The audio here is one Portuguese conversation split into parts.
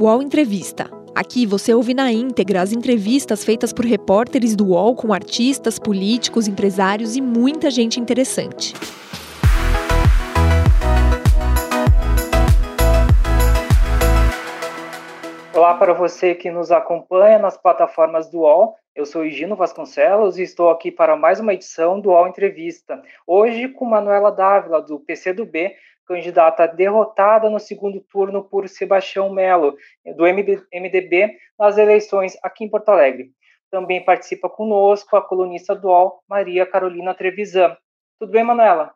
UOL Entrevista. Aqui você ouve na íntegra as entrevistas feitas por repórteres do UOL com artistas, políticos, empresários e muita gente interessante. Olá para você que nos acompanha nas plataformas do UOL. Eu sou Higino Vasconcelos e estou aqui para mais uma edição do UOL Entrevista. Hoje com Manuela Dávila, do PCdoB, candidata derrotada no segundo turno por Sebastião Melo, do MDB, nas eleições aqui em Porto Alegre. Também participa conosco a colunista do UOL, Maria Carolina Trevisan. Tudo bem, Manuela?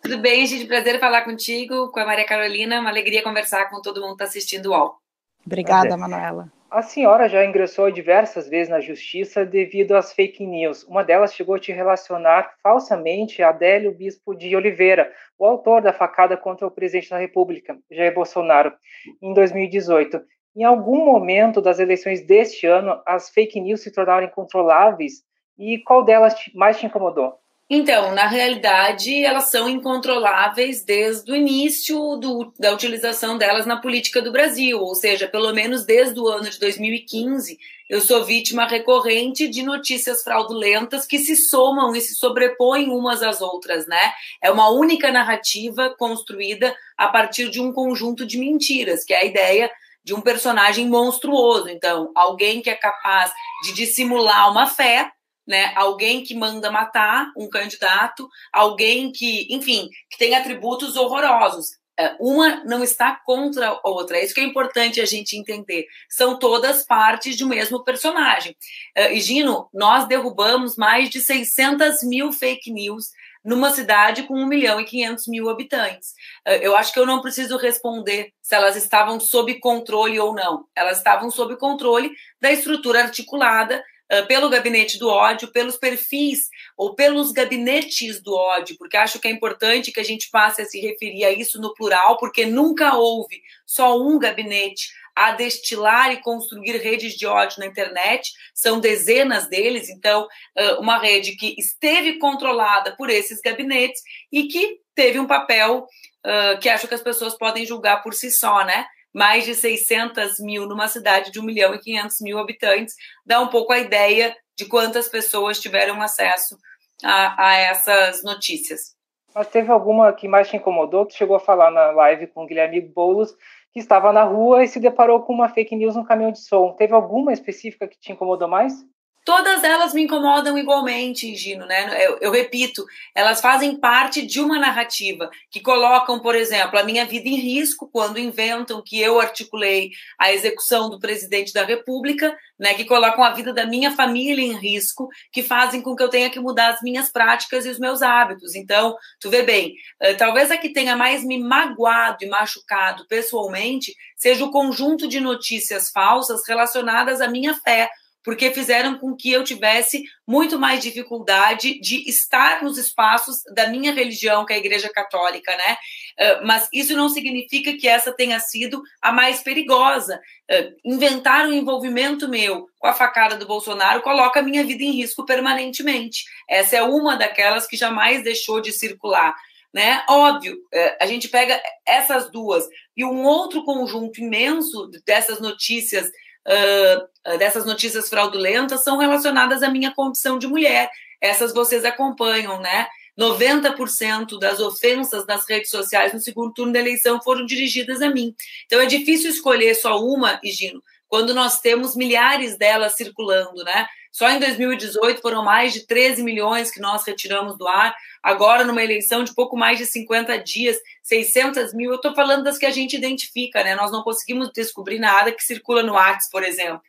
Tudo bem, gente. Prazer falar contigo, com a Maria Carolina. Uma alegria conversar com todo mundo que está assistindo o UOL. Obrigada, Manuela. A senhora já ingressou diversas vezes na justiça devido às fake news. Uma delas chegou a te relacionar falsamente a Adélio Bispo de Oliveira, o autor da facada contra o presidente da República, Jair Bolsonaro, em 2018. Em algum momento das eleições deste ano, as fake news se tornaram incontroláveis e qual delas mais te incomodou? Então, na realidade, elas são incontroláveis desde o início do, da utilização delas na política do Brasil, ou seja, pelo menos desde o ano de 2015, eu sou vítima recorrente de notícias fraudulentas que se somam e se sobrepõem umas às outras, né? É uma única narrativa construída a partir de um conjunto de mentiras, que é a ideia de um personagem monstruoso. Então, alguém que é capaz de dissimular uma fé né? Alguém que manda matar um candidato, alguém que, enfim, que tem atributos horrorosos. É, uma não está contra a outra. É isso que é importante a gente entender. São todas partes de um mesmo personagem. Uh, e Gino, nós derrubamos mais de 600 mil fake news numa cidade com 1 milhão e 500 mil habitantes. Eu acho que eu não preciso responder se elas estavam sob controle ou não. Elas estavam sob controle da estrutura articulada pelo gabinete do ódio, pelos perfis ou pelos gabinetes do ódio, porque acho que é importante que a gente passe a se referir a isso no plural, porque nunca houve só um gabinete a destilar e construir redes de ódio na internet, são dezenas deles, então, uma rede que esteve controlada por esses gabinetes e que teve um papel que acho que as pessoas podem julgar por si só, né? Mais de 600 mil numa cidade de 1 milhão e 500 mil habitantes, dá um pouco a ideia de quantas pessoas tiveram acesso a, a essas notícias. Mas teve alguma que mais te incomodou, que chegou a falar na live com o Guilherme Boulos, que estava na rua e se deparou com uma fake news no caminhão de som. Teve alguma específica que te incomodou mais? Todas elas me incomodam igualmente, Gino, né? Eu, eu, repito, elas fazem parte de uma narrativa que colocam, por exemplo, a minha vida em risco quando inventam que eu articulei a execução do presidente da República, né? Que colocam a vida da minha família em risco, que fazem com que eu tenha que mudar as minhas práticas e os meus hábitos. Então, tu vê bem, eh, talvez a que tenha mais me magoado e machucado pessoalmente seja o conjunto de notícias falsas relacionadas à minha fé porque fizeram com que eu tivesse muito mais dificuldade de estar nos espaços da minha religião, que é a Igreja Católica, né? Uh, mas isso não significa que essa tenha sido a mais perigosa. Uh, inventar um envolvimento meu com a facada do Bolsonaro coloca a minha vida em risco permanentemente. Essa é uma daquelas que jamais deixou de circular. Né? Óbvio, uh, a gente pega essas duas e um outro conjunto imenso dessas notícias uh, dessas notícias fraudulentas são relacionadas à minha condição de mulher. Essas vocês acompanham, né? 90% das ofensas nas redes sociais no segundo turno da eleição foram dirigidas a mim. Então é difícil escolher só uma, Higino, quando nós temos milhares delas circulando, né? Só em 2018 foram mais de 13 milhões que nós retiramos do ar. Agora, numa eleição de pouco mais de 50 dias, 600 mil. Eu estou falando das que a gente identifica, né? Nós não conseguimos descobrir nada que circula no WhatsApp, por exemplo.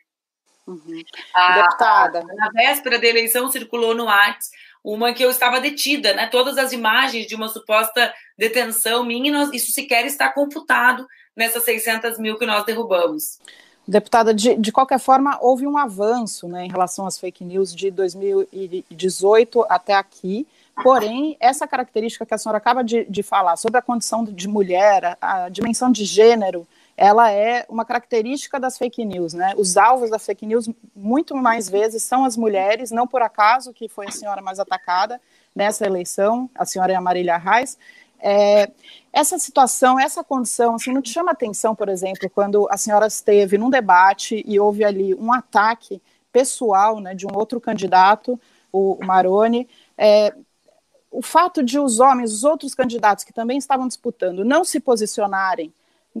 Uhum. A, Deputada. Na véspera da eleição circulou no WhatsApp uma que eu estava detida, né? Todas as imagens de uma suposta detenção minha, isso sequer está computado nessas 600 mil que nós derrubamos. Deputada, de, de qualquer forma, houve um avanço né, em relação às fake news de 2018 até aqui. Porém, essa característica que a senhora acaba de, de falar sobre a condição de mulher, a, dimensão de gênero, ela é uma característica das fake news, né? Os alvos da fake news, muito mais vezes, são as mulheres, não por acaso que foi a senhora mais atacada nessa eleição, a senhora é a Marília Reis. É, essa situação, essa condição, assim, não te chama atenção, por exemplo, quando a senhora esteve num debate e houve ali um ataque pessoal né, de um outro candidato, o Maroni, é, o fato de os homens, os outros candidatos que também estavam disputando, não se posicionarem,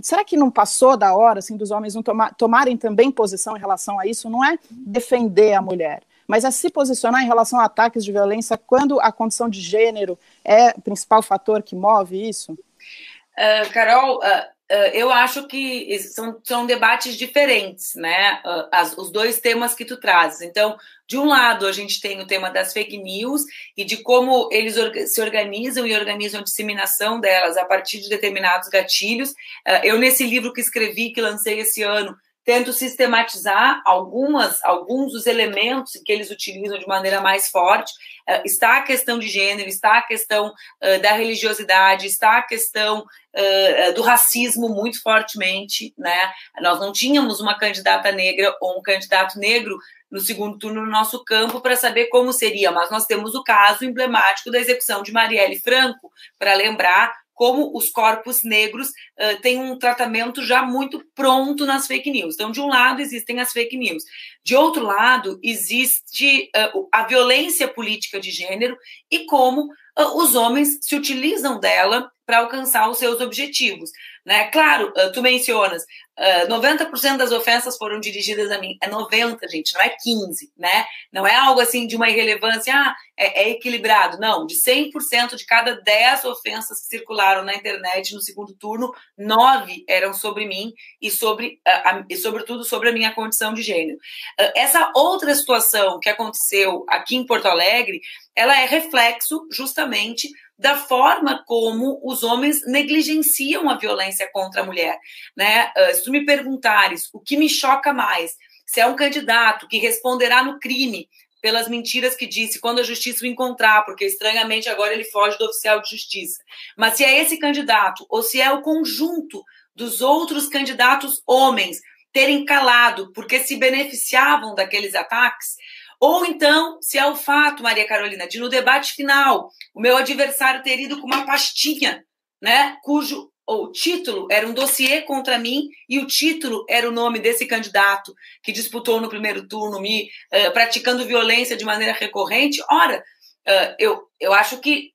será que não passou da hora assim, dos homens não toma, tomarem também posição em relação a isso? Não é defender a mulher, mas é se posicionar em relação a ataques de violência quando a condição de gênero é o principal fator que move isso? Uh, Carol, uh, Uh, eu acho que são, são debates diferentes, né? As, os dois temas que tu trazes. Então, de um lado, a gente tem o tema das fake news e de como eles se organizam e organizam a disseminação delas a partir de determinados gatilhos. Eu, nesse livro que escrevi, que lancei esse ano, tento sistematizar algumas, alguns dos elementos que eles utilizam de maneira mais forte. Uh, está a questão de gênero, está a questão uh, da religiosidade, está a questão uh, do racismo muito fortemente, né? Nós não tínhamos uma candidata negra ou um candidato negro no segundo turno no nosso campo para saber como seria, mas nós temos o caso emblemático da execução de Marielle Franco, para lembrar como os corpos negros uh, têm um tratamento já muito pronto nas fake news. Então, de um lado, existem as fake news. De outro lado, existe uh, a violência política de gênero e como uh, os homens se utilizam dela para alcançar os seus objetivos. Né? Claro, tu mencionas, Uh, 90% das ofensas foram dirigidas a mim. É 90, gente, não é 15, né? Não é algo assim de uma irrelevância, ah, é, é equilibrado. Não, de 100% de cada 10 ofensas que circularam na internet no segundo turno, 9 eram sobre mim e sobre, uh, a, e sobretudo sobre a minha condição de gênero. Uh, essa outra situação que aconteceu aqui em Porto Alegre, ela é reflexo justamente da forma como os homens negligenciam a violência contra a mulher. Né? Uh, se tu me perguntares o que me choca mais, se é um candidato que responderá no crime pelas mentiras que disse quando a justiça o encontrar, porque estranhamente agora ele foge do oficial de justiça. Mas se é esse candidato ou se é o conjunto dos outros candidatos homens terem calado porque se beneficiavam daqueles ataques, ou então, se é o fato, Maria Carolina, de no debate final o meu adversário ter ido com uma pastinha, né, cujo o título era um dossiê contra mim e o título era o nome desse candidato que disputou no primeiro turno, me uh, praticando violência de maneira recorrente. Ora, uh, eu, eu acho que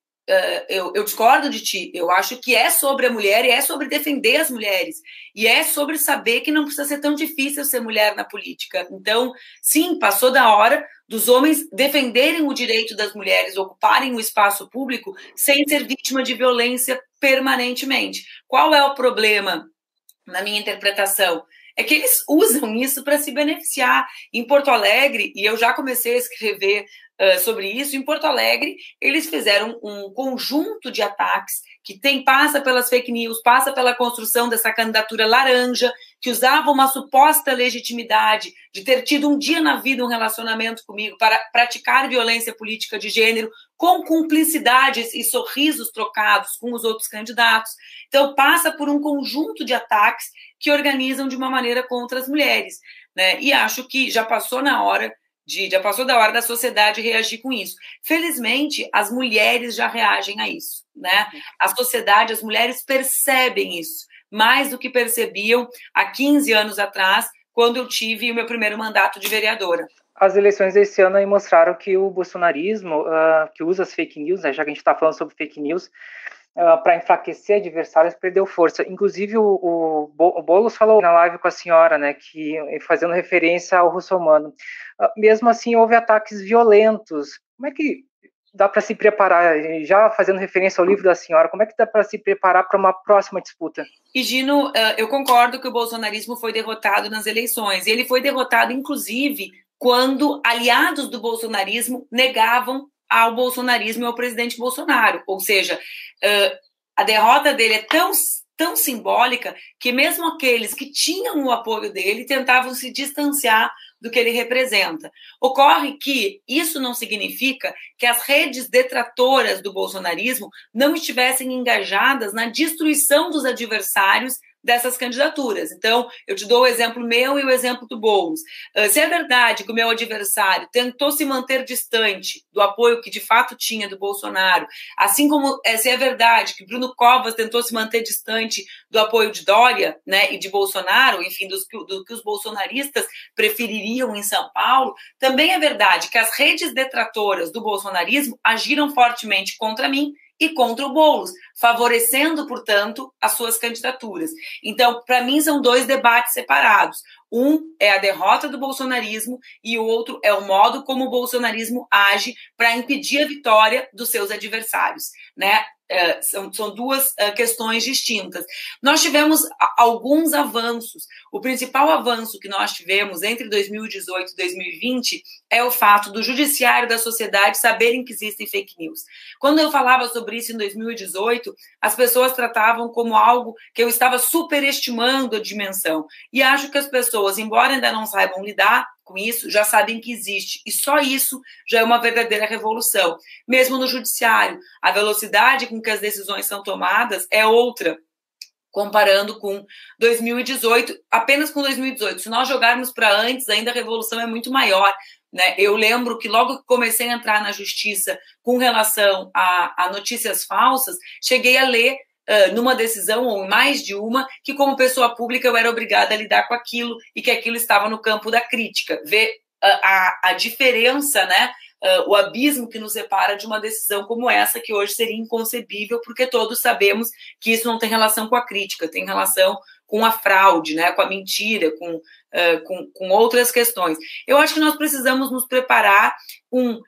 eu, eu, discordo de ti. Eu acho que é sobre a mulher e é sobre defender as mulheres. E é sobre saber que não precisa ser tão difícil ser mulher na política. Então, sim, passou da hora dos homens defenderem o direito das mulheres ocuparem o espaço público sem ser vítima de violência permanentemente. Qual é o problema, na minha interpretação? É que eles usam isso para se beneficiar. Em Porto Alegre, e eu já comecei a escrever sobre isso. Em Porto Alegre, eles fizeram um conjunto de ataques que tem passa pelas fake news, passa pela construção dessa candidatura laranja, que usava uma suposta legitimidade de ter tido um dia na vida um relacionamento comigo para praticar violência política de gênero com cumplicidades e sorrisos trocados com os outros candidatos. Então, passa por um conjunto de ataques que organizam de uma maneira contra as mulheres. Né? E acho que já passou na hora de, já passou da hora da sociedade reagir com isso. Felizmente, as mulheres já reagem a isso, né? A sociedade, as mulheres percebem isso, mais do que percebiam há 15 anos atrás, quando eu tive o meu primeiro mandato de vereadora. As eleições desse ano mostraram que o bolsonarismo, uh, que usa as fake news, né, já que a gente está falando sobre fake news, ah, para enfraquecer adversários, perdeu força. Inclusive, o, o, Boulos falou na live com a senhora, né, que fazendo referência ao russomano. Uh, mesmo assim, houve ataques violentos. Como é que dá para se preparar, já fazendo referência ao livro da senhora, como é que dá para se preparar para uma próxima disputa? E Gino, ah, eu concordo que o bolsonarismo foi derrotado nas eleições. Ele foi derrotado, inclusive, quando aliados do bolsonarismo negavam ao bolsonarismo e ao presidente Bolsonaro. Ou seja, a derrota dele é tão, tão simbólica que mesmo aqueles que tinham o apoio dele tentavam se distanciar do que ele representa. Ocorre que isso não significa que as redes detratoras do bolsonarismo não estivessem engajadas na destruição dos adversários dessas candidaturas. Então, eu te dou o exemplo meu e o exemplo do Boulos. Uh, se é verdade que o meu adversário tentou se manter distante do apoio que de fato tinha do Bolsonaro, assim como é, se é verdade que Bruno Covas tentou se manter distante do apoio de Dória né, e de Bolsonaro, enfim, dos, do que os bolsonaristas prefeririam em São Paulo, também é verdade que as redes detratoras do bolsonarismo agiram fortemente contra mim e contra o Boulos, favorecendo, portanto, as suas candidaturas. Então, para mim, são dois debates separados. Um é a derrota do bolsonarismo e o outro é o modo como o bolsonarismo age para impedir a vitória dos seus adversários. Né? É, são, são duas é, questões distintas. Nós tivemos alguns avanços. O principal avanço que nós tivemos entre 2018 e 2020 é o fato do judiciário da sociedade saberem que existem fake news. Quando eu falava sobre isso em 2018, as pessoas tratavam como algo que eu estava superestimando a dimensão. E acho que as pessoas, embora ainda não saibam lidar, com isso já sabem que existe. E só isso já é uma verdadeira revolução. Mesmo no judiciário, a velocidade com que as decisões são tomadas é outra. Comparando com 2018, apenas com 2018. Se nós jogarmos para antes, ainda a revolução é muito maior. Né? Eu lembro que logo que comecei a entrar na justiça com relação a, a notícias falsas, cheguei a ler numa decisão ou em mais de uma, que como pessoa pública eu era obrigada a lidar com aquilo e que aquilo estava no campo da crítica. Ver uh, a, a diferença, né? Uh, o abismo que nos separa de uma decisão como essa, que hoje seria inconcebível, porque todos sabemos que isso não tem relação com a crítica, tem relação com a fraude, né, com a mentira, com, uh, com, com outras questões. Eu acho que nós precisamos nos preparar com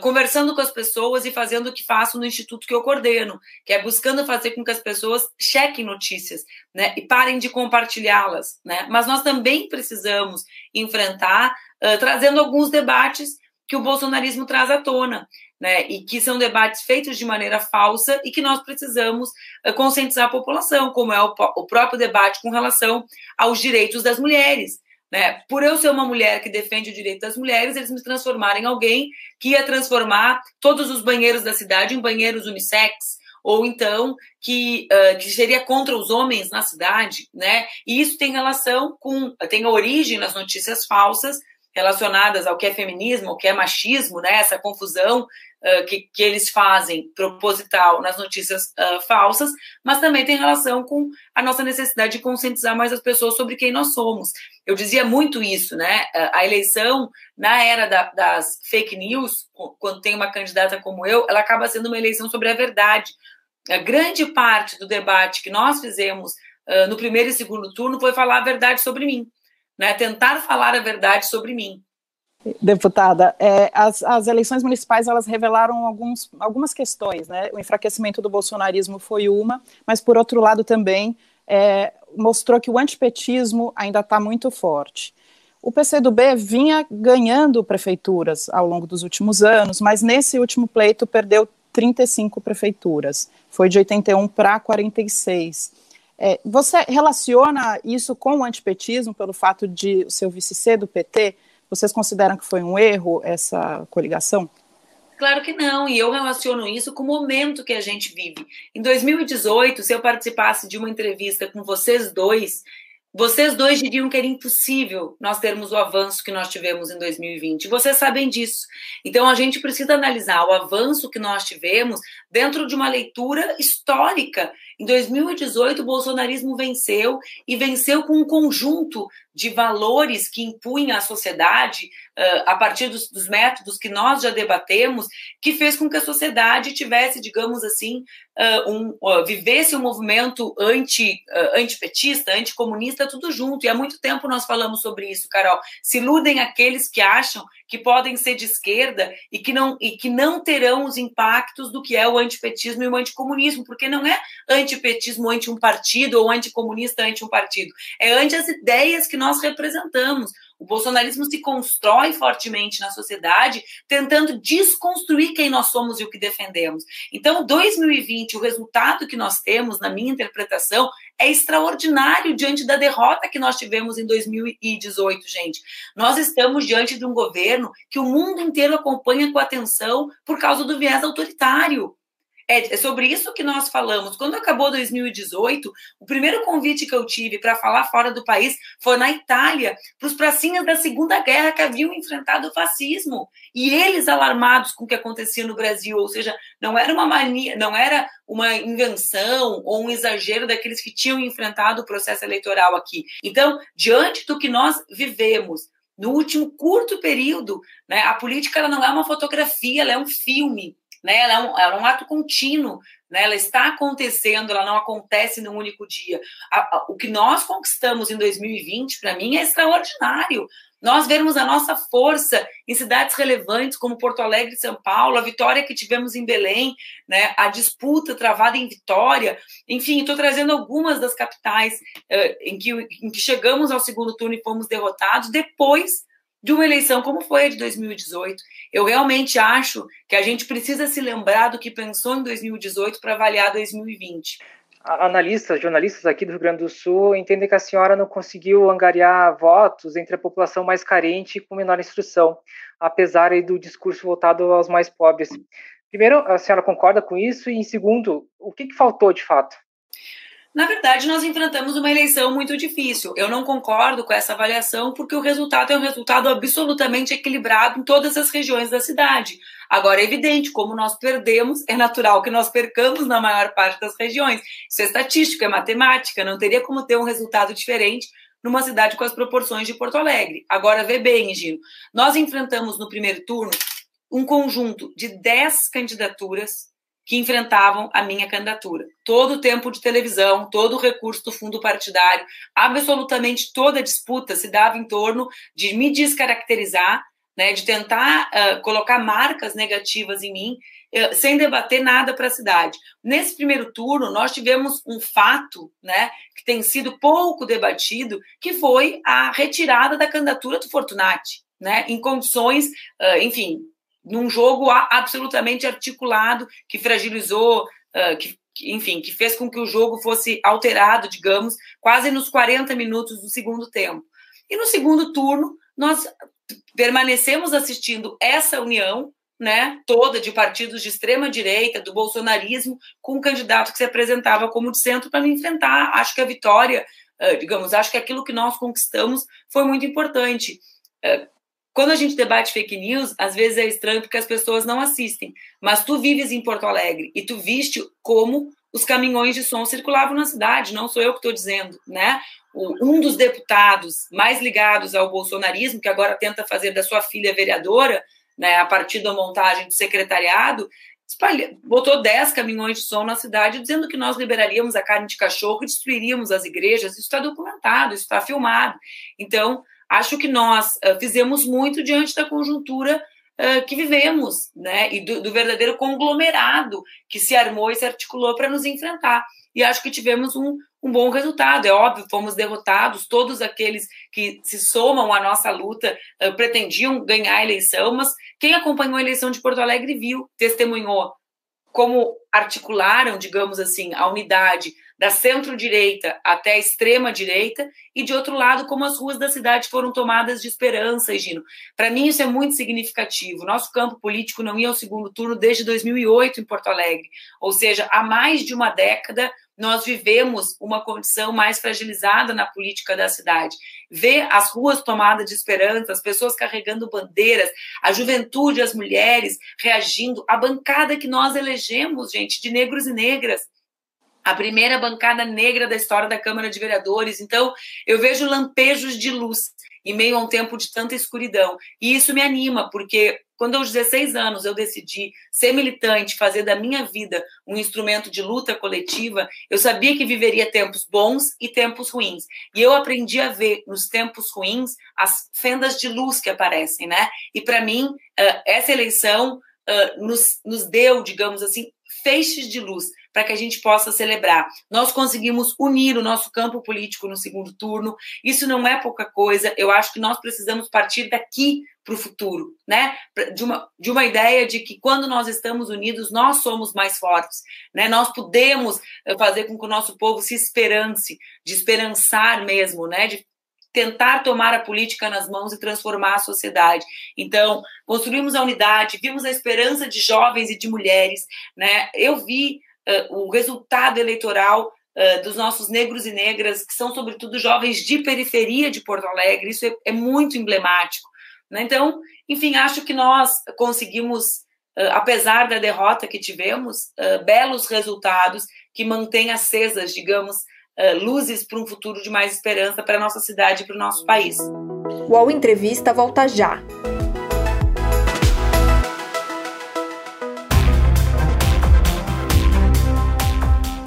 Conversando com as pessoas e fazendo o que faço no instituto que eu coordeno, que é buscando fazer com que as pessoas chequem notícias, né, e parem de compartilhá-las, né. Mas nós também precisamos enfrentar, uh, trazendo alguns debates que o bolsonarismo traz à tona, né, e que são debates feitos de maneira falsa e que nós precisamos uh, conscientizar a população, como é o, o próprio debate com relação aos direitos das mulheres. Né? Por eu ser uma mulher que defende o direito das mulheres, eles me transformaram em alguém que ia transformar todos os banheiros da cidade em banheiros unissex, ou então que, uh, que seria contra os homens na cidade, né? E isso tem relação com, tem origem nas notícias falsas relacionadas ao que é feminismo, ao que é machismo, né? Essa confusão uh, que, que eles fazem proposital nas notícias uh, falsas, mas também tem relação com a nossa necessidade de conscientizar mais as pessoas sobre quem nós somos. Eu dizia muito isso, né? A eleição, na era da, das fake news, quando tem uma candidata como eu, ela acaba sendo uma eleição sobre a verdade. A grande parte do debate que nós fizemos uh, no primeiro e segundo turno foi falar a verdade sobre mim, né? Tentar falar a verdade sobre mim. Deputada, é, as, as, eleições municipais elas revelaram alguns, algumas questões, né? O enfraquecimento do bolsonarismo foi uma, mas por outro lado também é, mostrou que o antipetismo ainda está muito forte. O PCdoB vinha ganhando prefeituras ao longo dos últimos anos, mas nesse último pleito perdeu 35 prefeituras, foi de 81 para 46. É, você relaciona isso com o antipetismo pelo fato de o seu vice ser do PT? Vocês consideram que foi um erro essa coligação? Claro que não, e eu relaciono isso com o momento que a gente vive. Em 2018, se eu participasse de uma entrevista com vocês dois, vocês dois diriam que era impossível nós termos o avanço que nós tivemos em 2020. Vocês sabem disso. Então a gente precisa analisar o avanço que nós tivemos dentro de uma leitura histórica. Em 2018, o bolsonarismo venceu e venceu com um conjunto de valores que impunha à sociedade, uh, a partir dos, dos, métodos que nós já debatemos, que fez com que a sociedade tivesse, digamos assim, uh, um, uh, vivesse um movimento anti, antipetista, anticomunista, tudo junto. E há muito tempo nós falamos sobre isso, Carol. Se iludem aqueles que acham que podem ser de esquerda e que não, e que não terão os impactos do que é o antipetismo e o anticomunismo, porque não é antipetismo anti um partido ou anticomunista anti um partido, é anti as ideias que nós representamos. O bolsonarismo se constrói fortemente na sociedade, tentando desconstruir quem nós somos e o que defendemos. Então, 2020, o resultado que nós temos, na minha interpretação, é extraordinário diante da derrota que nós tivemos em 2018, gente. Nós estamos diante de um governo que o mundo inteiro acompanha com atenção por causa do viés autoritário. É, é, sobre isso que nós falamos. Quando acabou 2018, o primeiro convite que eu tive para falar fora do país foi na Itália, para os pracinhas da Segunda Guerra que haviam enfrentado o fascismo. E eles alarmados com o que acontecia no Brasil, ou seja, não era uma mania, não era uma invenção ou um exagero daqueles que tinham enfrentado o processo eleitoral aqui. Então, diante do que nós vivemos, no último curto período, né, a política ela não é uma fotografia, ela é um filme né? Ela é um, ela é um ato contínuo, né? Ela está acontecendo, ela não acontece num único dia. A, a, o que nós conquistamos em 2020, para mim, é extraordinário. Nós vermos a nossa força em cidades relevantes como Porto Alegre e São Paulo, a vitória que tivemos em Belém, né, a disputa travada em Vitória, enfim, estou trazendo algumas das capitais uh, em, que, em que chegamos ao segundo turno e fomos derrotados depois de uma eleição como foi a de 2018. Eu realmente acho que a gente precisa se lembrar do que pensou em 2018 para avaliar 2020. Analistas, jornalistas aqui do Rio Grande do Sul entendem que a senhora não conseguiu angariar votos entre a população mais carente e com menor instrução, apesar do discurso voltado aos mais pobres. Primeiro, a senhora concorda com isso? E, em segundo, o que, que faltou de fato? Na verdade, nós enfrentamos uma eleição muito difícil. Eu não concordo com essa avaliação, porque o resultado é um resultado absolutamente equilibrado em todas as regiões da cidade. Agora, é evidente, como nós perdemos, é natural que nós percamos na maior parte das regiões. Isso é estatística, é matemática, não teria como ter um resultado diferente numa cidade com as proporções de Porto Alegre. Agora, vê bem, Gino, nós enfrentamos no primeiro turno um conjunto de 10 candidaturas que enfrentavam a minha candidatura. Todo o tempo de televisão, todo o recurso do fundo partidário, absolutamente toda a disputa se dava em torno de me descaracterizar, né, de tentar uh, colocar marcas negativas em mim, uh, sem debater nada para a cidade. Nesse primeiro turno, nós tivemos um fato né, que tem sido pouco debatido, que foi a retirada da candidatura do Fortunati. Né, em condições, uh, enfim, num jogo absolutamente articulado que fragilizou, uh, que, enfim, que fez com que o jogo fosse alterado, digamos, quase nos 40 minutos do segundo tempo. E no segundo turno, nós permanecemos assistindo essa união, né, toda de partidos de extrema direita, do bolsonarismo, com um candidato que se apresentava como de centro para enfrentar. Acho que a vitória, uh, digamos, acho que aquilo que nós conquistamos foi muito importante. Quando a gente debate fake news, às vezes é estranho porque as pessoas não assistem. Mas tu vives em Porto Alegre e tu viste como os caminhões de som circulavam na cidade, não sou eu que estou dizendo, né? um dos deputados mais ligados ao bolsonarismo, que agora tenta fazer da sua filha vereadora, né, a partir da montagem do secretariado, espalha, botou 10 caminhões de som na cidade dizendo que nós liberaríamos a carne de cachorro e destruiríamos as igrejas. Isso está documentado, isso está filmado. Então, acho que nós uh, fizemos muito diante da conjuntura uh, que vivemos, né? E do, do, verdadeiro conglomerado que se armou e se articulou para nos enfrentar. E acho que tivemos um, um bom resultado. É óbvio, fomos derrotados, todos aqueles que se somam à nossa luta uh, pretendiam ganhar a eleição, mas quem acompanhou a eleição de Porto Alegre viu, testemunhou como articularam, digamos assim, a unidade da centro-direita até a extrema-direita, e de outro lado, como as ruas da cidade foram tomadas de esperança, Gino. Para mim, isso é muito significativo. Nosso campo político não ia ao segundo turno desde 2008 em Porto Alegre, ou seja, há mais de uma década nós vivemos uma condição mais fragilizada na política da cidade. Ver as ruas tomadas de esperança, as pessoas carregando bandeiras, a juventude, as mulheres reagindo, a bancada que nós elegemos, gente, de negros e negras, a primeira bancada negra da história da Câmara de Vereadores. Então, eu vejo lampejos de luz em meio a um tempo de tanta escuridão. E isso me anima, porque quando aos 16 anos eu decidi ser militante, fazer da minha vida um instrumento de luta coletiva, eu sabia que viveria tempos bons e tempos ruins. E eu aprendi a ver nos tempos ruins as fendas de luz que aparecem, né? E para mim, essa eleição nos, nos deu, digamos assim, feixes de luz para que a gente possa celebrar. Nós conseguimos unir o nosso campo político no segundo turno. Isso não é pouca coisa. Eu acho que nós precisamos partir daqui para o futuro, né? De uma, de uma ideia de que quando nós estamos unidos, nós somos mais fortes, né? Nós podemos eh, fazer com que o nosso povo se esperance, de esperançar mesmo, né? De tentar tomar a política nas mãos e transformar a sociedade. Então, construímos a unidade, vimos a esperança de jovens e de mulheres, né? Eu vi uh, o resultado eleitoral uh, dos nossos negros e negras, que são sobretudo jovens de periferia de Porto Alegre, isso é, é muito emblemático. Né? Então, enfim, acho que nós conseguimos, uh, apesar da derrota que tivemos, belos resultados que mantêm acesas, digamos, luzes para um futuro de mais esperança para a nossa cidade e para o nosso país. O Entrevista volta já.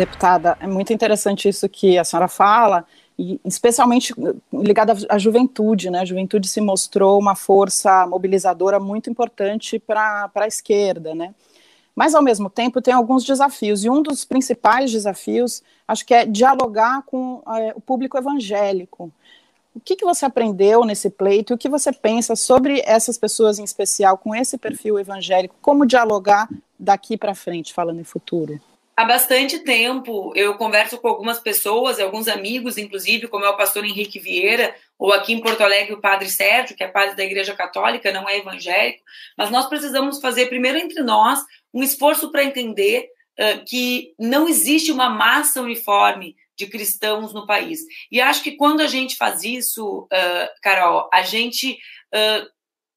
Deputada, é muito interessante isso que a senhora fala, e especialmente ligada à juventude, né? A juventude se mostrou uma força mobilizadora muito importante para a esquerda, né? Mas, ao mesmo tempo, tem alguns desafios, e um dos principais desafios, acho que é dialogar com é, o público evangélico. O que, que você aprendeu nesse pleito? O que você pensa sobre essas pessoas em especial, com esse perfil evangélico? Como dialogar daqui para frente, falando em futuro? Há bastante tempo eu converso com algumas pessoas, alguns amigos, inclusive, como é o pastor Henrique Vieira, ou aqui em Porto Alegre o padre Sérgio, que é padre da Igreja Católica, não é evangélico, mas nós precisamos fazer primeiro entre nós um esforço para entender uh, que não existe uma massa uniforme de cristãos no país. E acho que quando a gente faz isso, uh, Carol, a gente uh,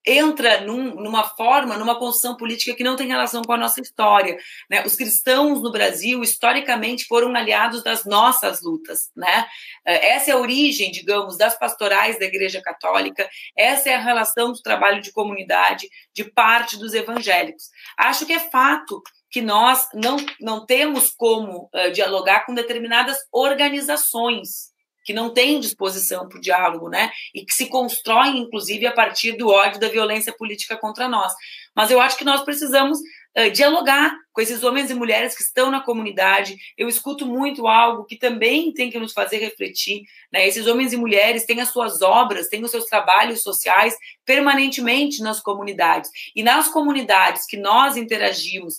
entra num, numa forma, numa construção política que não tem relação com a nossa história. Né? Os cristãos no Brasil, historicamente, foram aliados das nossas lutas. Né? Eh, essa é a origem, digamos, das pastorais da Igreja Católica, essa é a relação do trabalho de comunidade de parte dos evangélicos. Acho que é fato que nós não, não temos como uh, dialogar com determinadas organizações que não têm disposição para o diálogo, né? E que se constroem, inclusive, a partir do ódio da violência política contra nós. Mas eu acho que nós precisamos uh, dialogar com esses homens e mulheres que estão na comunidade. Eu escuto muito algo que também tem que nos fazer refletir. Né? Esses homens e mulheres têm as suas obras, têm os seus trabalhos sociais permanentemente nas comunidades. E nas comunidades que nós interagimos,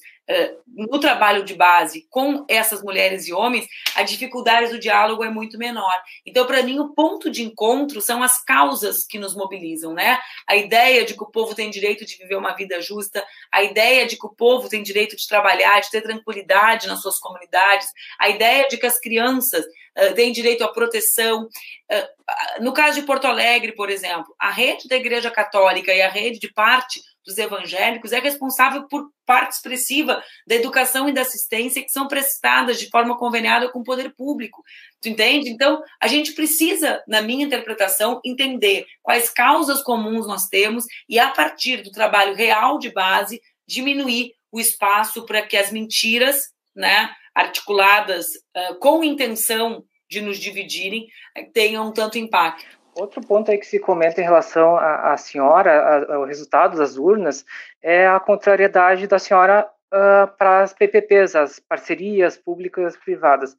no trabalho de base com essas mulheres e homens, a dificuldade do diálogo é muito menor. Então, para mim, o ponto de encontro são as causas que nos mobilizam, né? A ideia de que o povo tem direito de viver uma vida justa, a ideia de que o povo tem direito de trabalhar, de ter tranquilidade nas suas comunidades, a ideia de que as crianças uh, têm direito à proteção. Uh, no caso de Porto Alegre, por exemplo, a rede da Igreja Católica e a rede de parte dos evangélicos é responsável por parte expressiva da educação e da assistência que são prestadas de forma conveniada com o poder público. Tu entende? Então, a gente precisa, na minha interpretação, entender quais causas comuns nós temos e, a partir do trabalho real de base, diminuir o espaço para que as mentiras, né, articuladas uh, com intenção de nos dividirem, tenham tanto impacto. Outro ponto aí que se comenta em relação à, senhora, ao resultado das urnas, é a contrariedade da senhora uh, para as PPPs, as parcerias públicas privadas.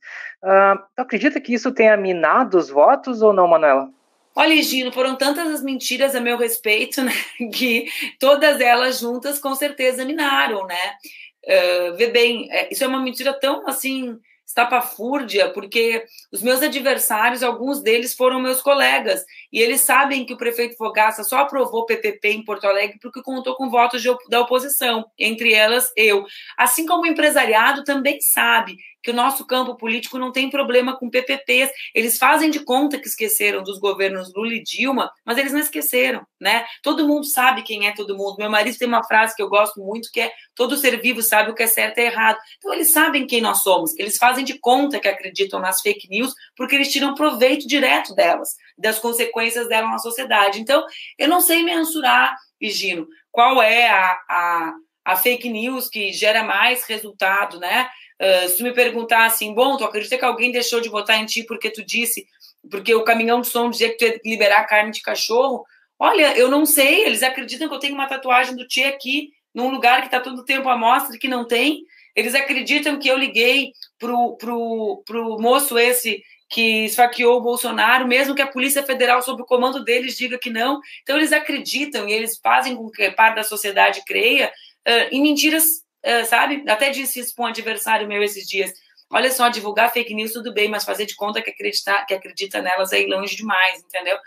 Uh, acredita que isso tenha minado os votos ou não, Manuela? Olha, Gino, foram tantas as mentiras a meu respeito, né, que todas elas juntas com certeza minaram, né? Uh, vê bem, é, isso é uma mentira tão assim estapafúrdia, porque os meus adversários, alguns deles foram meus colegas, e eles sabem que o prefeito Fogaça só aprovou PPP em Porto Alegre porque contou com votos de, da oposição, entre elas eu. Assim como o empresariado também sabe que o nosso campo político não tem problema com PPPs. Eles fazem de conta que esqueceram dos governos Lula e Dilma, mas eles não esqueceram, né? Todo mundo sabe quem é todo mundo. Meu marido tem uma frase que eu gosto muito que é: todo ser vivo sabe o que é certo e errado. Então eles sabem quem nós somos. Eles fazem de conta que acreditam nas fake news porque eles tiram proveito direto delas, das consequências delas na sociedade. Então eu não sei mensurar, Higino, qual é a, a a fake news que gera mais resultado, né? Uh, se tu me perguntar assim, bom, tu acredita que alguém deixou de votar em ti porque tu disse, porque o caminhão de som dizia que tu ia liberar carne de cachorro? Olha, eu não sei, eles acreditam que eu tenho uma tatuagem do Tchê aqui, num lugar que está todo o tempo à mostra que não tem. Eles acreditam que eu liguei pro, pro, pro moço esse que esfaqueou o Bolsonaro, mesmo que a Polícia Federal, sob o comando deles, diga que não. Então, eles acreditam e eles fazem com que parte da sociedade creia uh, em mentiras, sabe? Até disse isso para um adversário meu esses dias. Olha só, divulgar fake news tudo bem, mas fazer de conta que, acreditar, que acredita nelas é ir longe demais, entendeu?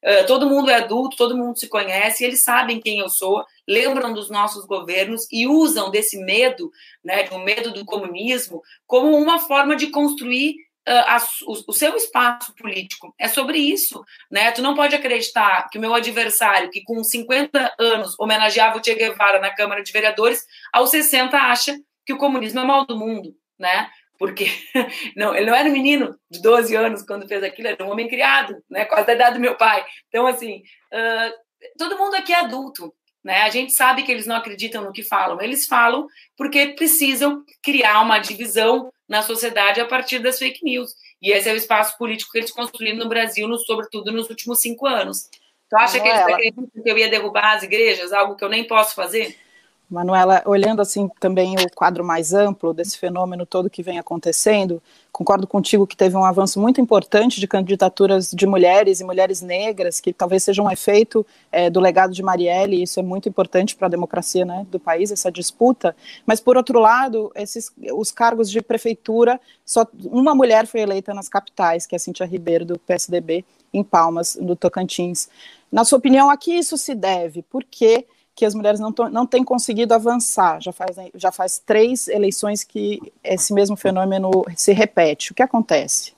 Uh, todo mundo é adulto, todo mundo se conhece, eles sabem quem eu sou, lembram dos nossos governos e usam desse medo, né, do medo do comunismo, como uma forma de construir a, o, o, seu espaço político. É sobre isso, né? Tu não pode acreditar que o meu adversário, que com 50 anos homenageava o Che Guevara na Câmara de Vereadores, aos 60 acha que o comunismo é mal do mundo, né? porque não, ele não era um menino de 12 anos quando fez aquilo, era um homem criado, né, quase da idade do meu pai. Então, assim, uh, todo mundo aqui é adulto, né? A gente sabe que eles não acreditam no que falam, eles falam porque precisam criar uma divisão na sociedade a partir das fake news. E esse é o espaço político que eles construíram no Brasil, no, sobretudo nos últimos cinco anos. Tu acha que eles acreditam que eu ia derrubar as igrejas, algo que eu nem posso fazer? Manuela, olhando assim também o quadro mais amplo desse fenômeno todo que vem acontecendo, concordo contigo que teve um avanço muito importante de candidaturas de mulheres e mulheres negras, que talvez seja um efeito é, do legado de Marielle, e isso é muito importante para a democracia né, do país, essa disputa. Mas, por outro lado, esses, os cargos de prefeitura, só uma mulher foi eleita nas capitais, que é a Cintia Ribeiro, do PSDB, em Palmas, no Tocantins. Na sua opinião, a que isso se deve? Por que que as mulheres não, não têm conseguido avançar. Já faz, já faz três eleições que esse mesmo fenômeno se repete. O que acontece?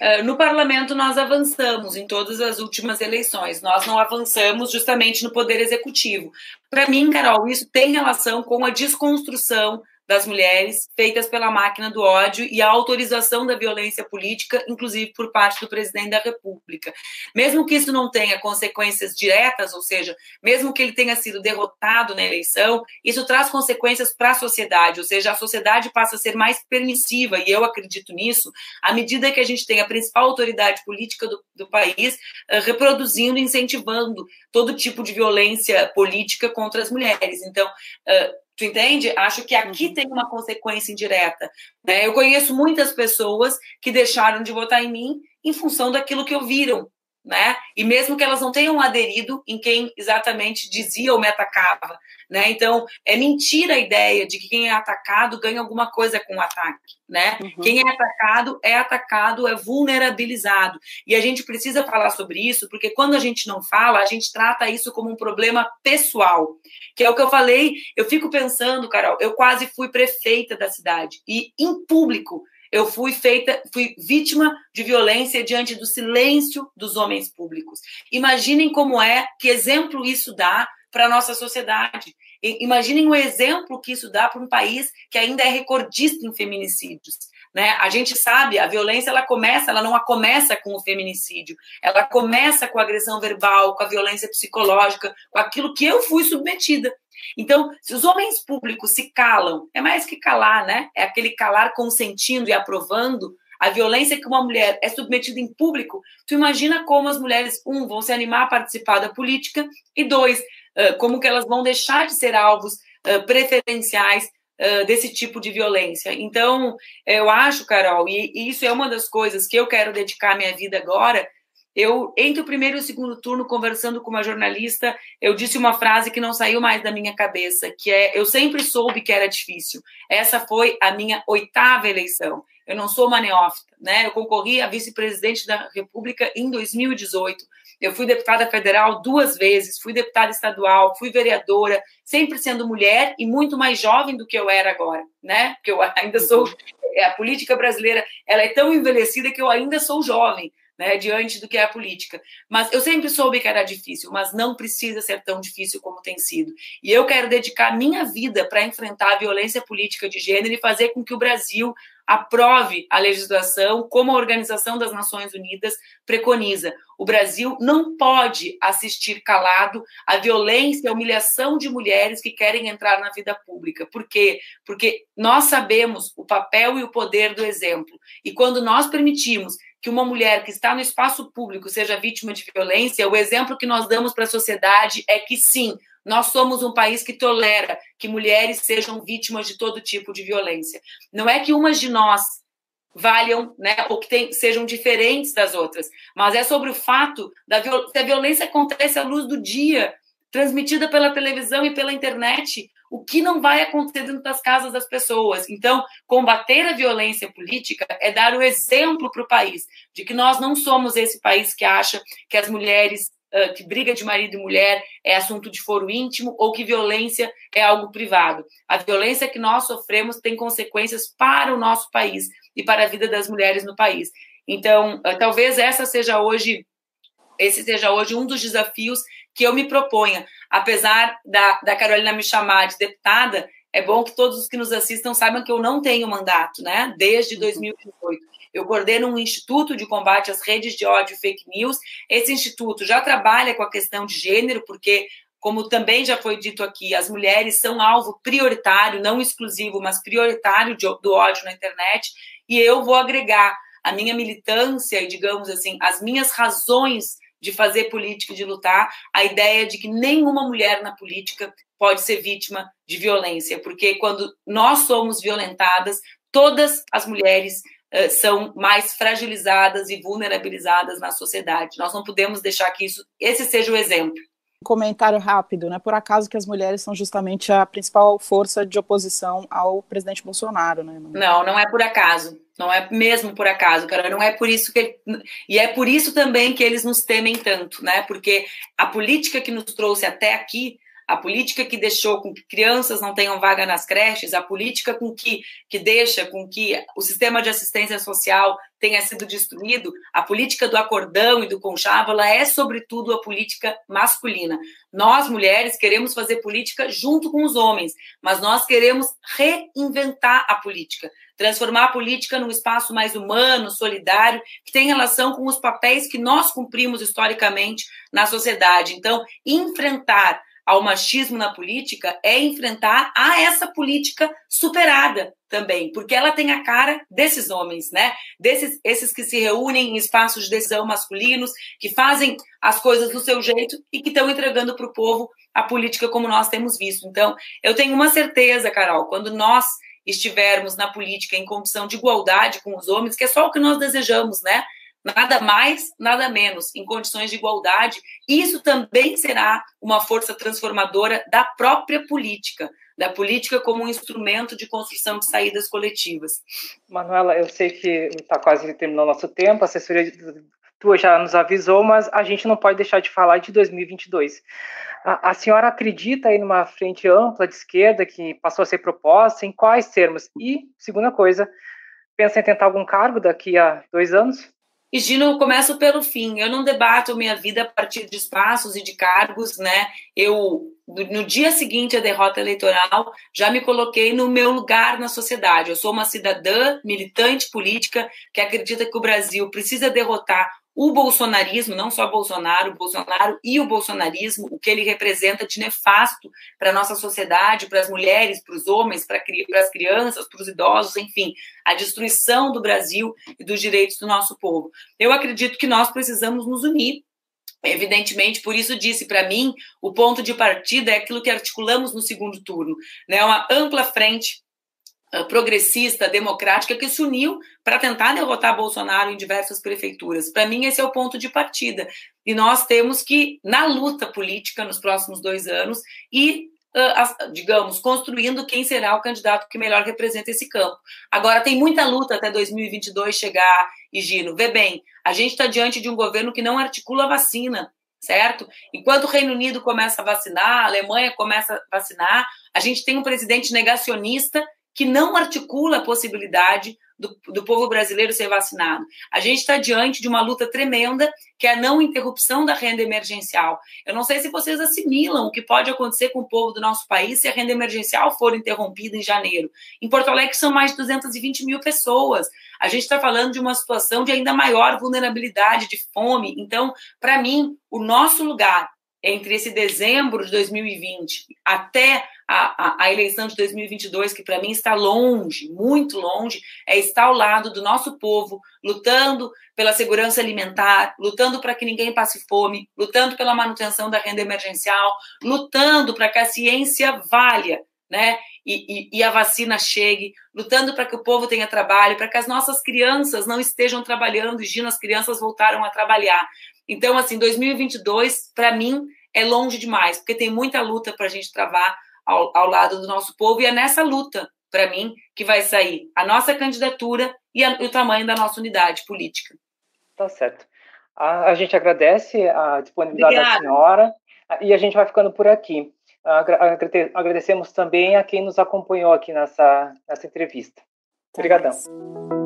É, no parlamento, nós avançamos em todas as últimas eleições. Nós não avançamos justamente no poder executivo. Para mim, Carol, isso tem relação com a desconstrução das mulheres, feitas pela máquina do ódio e a autorização da violência política, inclusive por parte do presidente da República. Mesmo que isso não tenha consequências diretas, ou seja, mesmo que ele tenha sido derrotado na eleição, isso traz consequências para a sociedade, ou seja, a sociedade passa a ser mais permissiva, e eu acredito nisso, à medida que a gente tem a principal autoridade política do, do país uh, reproduzindo, incentivando todo tipo de violência política contra as mulheres. Então, uh, Tu entende? Acho que aqui uhum. tem uma consequência indireta. Né? Eu conheço muitas pessoas que deixaram de votar em mim em função daquilo que ouviram né? E mesmo que elas não tenham aderido em quem exatamente dizia ou me atacava, né? Então, é mentira a ideia de que quem é atacado ganha alguma coisa com o ataque, né? Uhum. Quem é atacado é atacado, é vulnerabilizado. E a gente precisa falar sobre isso, porque quando a gente não fala, a gente trata isso como um problema pessoal, que é o que eu falei, eu fico pensando, Carol, eu quase fui prefeita da cidade e em público eu fui feita, fui vítima de violência diante do silêncio dos homens públicos. Imaginem como é, que exemplo isso dá para a nossa sociedade. Imaginem o exemplo que isso dá para um país que ainda é recordista em feminicídios. Né? A gente sabe, a violência ela começa, ela não começa com o feminicídio, ela começa com a agressão verbal, com a violência psicológica, com aquilo que eu fui submetida. Então, se os homens públicos se calam, é mais que calar, né? É aquele calar consentindo e aprovando a violência que uma mulher é submetida em público. Tu imagina como as mulheres, um, vão se animar a participar da política, e dois, como que elas vão deixar de ser alvos preferenciais desse tipo de violência. Então, eu acho, Carol, e isso é uma das coisas que eu quero dedicar minha vida agora, eu, entre o primeiro e o segundo turno, conversando com uma jornalista, eu disse uma frase que não saiu mais da minha cabeça, que é: eu sempre soube que era difícil. Essa foi a minha oitava eleição. Eu não sou uma neófita, né? Eu concorri a vice-presidente da República em 2018. Eu fui deputada federal duas vezes, fui deputada estadual, fui vereadora, sempre sendo mulher e muito mais jovem do que eu era agora, né? Porque eu ainda sou é, a política brasileira, ela é tão envelhecida que eu ainda sou jovem né, diante do que é a política. Mas eu sempre soube que era difícil, mas não precisa ser tão difícil como tem sido. E eu quero dedicar minha vida para enfrentar a violência política de gênero e fazer com que o Brasil aprove a legislação como a Organização das Nações Unidas preconiza. O Brasil não pode assistir calado à violência e humilhação de mulheres que querem entrar na vida pública. Por quê? Porque nós sabemos o papel e o poder do exemplo. E quando nós permitimos que uma mulher que está no espaço público seja vítima de violência, o exemplo que nós damos para a sociedade é que sim, nós somos um país que tolera que mulheres sejam vítimas de todo tipo de violência. Não é que umas de nós valham, né, ou que tem, sejam diferentes das outras, mas é sobre o fato da que a violência acontece à luz do dia, transmitida pela televisão e pela internet, o que não vai acontecer dentro das casas das pessoas. Então, combater a violência política é dar o exemplo para o país de que nós não somos esse país que acha que as mulheres que briga de marido e mulher é assunto de foro íntimo ou que violência é algo privado. A violência que nós sofremos tem consequências para o nosso país e para a vida das mulheres no país. Então, talvez essa seja hoje esse seja hoje um dos desafios que eu me proponha. Apesar da, da Carolina me chamar de deputada, é bom que todos os que nos assistam saibam que eu não tenho mandato, né? Desde 2018. Eu coordeno um instituto de combate às redes de ódio e fake news. Esse instituto já trabalha com a questão de gênero, porque como também já foi dito aqui, as mulheres são alvo prioritário, não exclusivo, mas prioritário do ódio na internet, e eu vou agregar a minha militância e, digamos assim, as minhas razões de fazer política e de lutar, a ideia de que nenhuma mulher na política pode ser vítima de violência, porque quando nós somos violentadas, todas as mulheres são mais fragilizadas e vulnerabilizadas na sociedade. Nós não podemos deixar que isso, esse seja o exemplo. Um comentário rápido, né? Por acaso que as mulheres são justamente a principal força de oposição ao presidente Bolsonaro, né? Não, não é por acaso. Não é mesmo por acaso, cara. Não é por isso que. E é por isso também que eles nos temem tanto, né? Porque a política que nos trouxe até aqui a política que deixou com que crianças não tenham vaga nas creches, a política com que, que deixa com que o sistema de assistência social tenha sido destruído, a política do acordão e do conchavo, ela é sobretudo a política masculina. Nós, mulheres, queremos fazer política junto com os homens, mas nós queremos reinventar a política, transformar a política num espaço mais humano, solidário, que tem relação com os papéis que nós cumprimos historicamente na sociedade. Então, enfrentar ao machismo na política é enfrentar a essa política superada também, porque ela tem a cara desses homens, né? Desses esses que se reúnem em espaços de decisão masculinos, que fazem as coisas do seu jeito e que estão entregando para o povo a política como nós temos visto. Então, eu tenho uma certeza, Carol, quando nós estivermos na política em condição de igualdade com os homens, que é só o que nós desejamos, né? Nada mais, nada menos, em condições de igualdade. Isso também será uma força transformadora da própria política, da política como um instrumento de construção de saídas coletivas. Manuela, eu sei que está quase terminando nosso tempo, a assessoria tua já nos avisou, mas a gente não pode deixar de falar de 2022. A, a senhora acredita em uma frente ampla de esquerda que passou a ser proposta, em quais termos? E, segunda coisa, pensa em tentar algum cargo daqui a dois anos? E, Gino, começo pelo fim. Eu não debato minha vida a partir de espaços e de cargos, né? Eu, no dia seguinte à derrota eleitoral, já me coloquei no meu lugar na sociedade. Eu sou uma cidadã militante política que acredita que o Brasil precisa derrotar o bolsonarismo, não só Bolsonaro, Bolsonaro e o bolsonarismo, o que ele representa de nefasto para a nossa sociedade, para as mulheres, para os homens, para as crianças, para os idosos, enfim, a destruição do Brasil e dos direitos do nosso povo. Eu acredito que nós precisamos nos unir Evidentemente, por isso disse para mim, o ponto de partida é aquilo que articulamos no segundo turno, né? Uma ampla frente progressista, democrática, que se uniu para tentar derrotar Bolsonaro em diversas prefeituras. Para mim, esse é o ponto de partida. E nós temos que, na luta política nos próximos dois anos, e digamos, construindo quem será o candidato que melhor representa esse campo. Agora, tem muita luta até 2022 chegar, e Gino, vê bem, a gente está diante de um governo que não articula a vacina, certo? Enquanto o Reino Unido começa a vacinar, a Alemanha começa a vacinar, a gente tem um presidente negacionista que não articula a possibilidade do, do, povo brasileiro ser vacinado. A gente está diante de uma luta tremenda, que é a não interrupção da renda emergencial. Eu não sei se vocês assimilam o que pode acontecer com o povo do nosso país se a renda emergencial for interrompida em janeiro. Em Porto Alegre são mais de 220 mil pessoas. A gente está falando de uma situação de ainda maior vulnerabilidade, de fome. Então, para mim, o nosso lugar entre esse dezembro de 2020 até a, a, a eleição de 2022, que para mim está longe, muito longe, é estar ao lado do nosso povo, lutando pela segurança alimentar, lutando para que ninguém passe fome, lutando pela manutenção da renda emergencial, lutando para que a ciência valha, né? E, e, e, a vacina chegue, lutando para que o povo tenha trabalho, para que as nossas crianças não estejam trabalhando, e as crianças voltaram a trabalhar. Então, assim, 2022, para mim, é longe demais, porque tem muita luta para a gente travar ao, ao, lado do nosso povo, e é nessa luta, para mim, que vai sair a nossa candidatura e, a, e o tamanho da nossa unidade política. Tá certo. A, a gente agradece a disponibilidade Obrigada. da senhora e a gente vai ficando por aqui. Agradecemos também a quem nos acompanhou aqui nessa, nessa entrevista. Obrigadão. O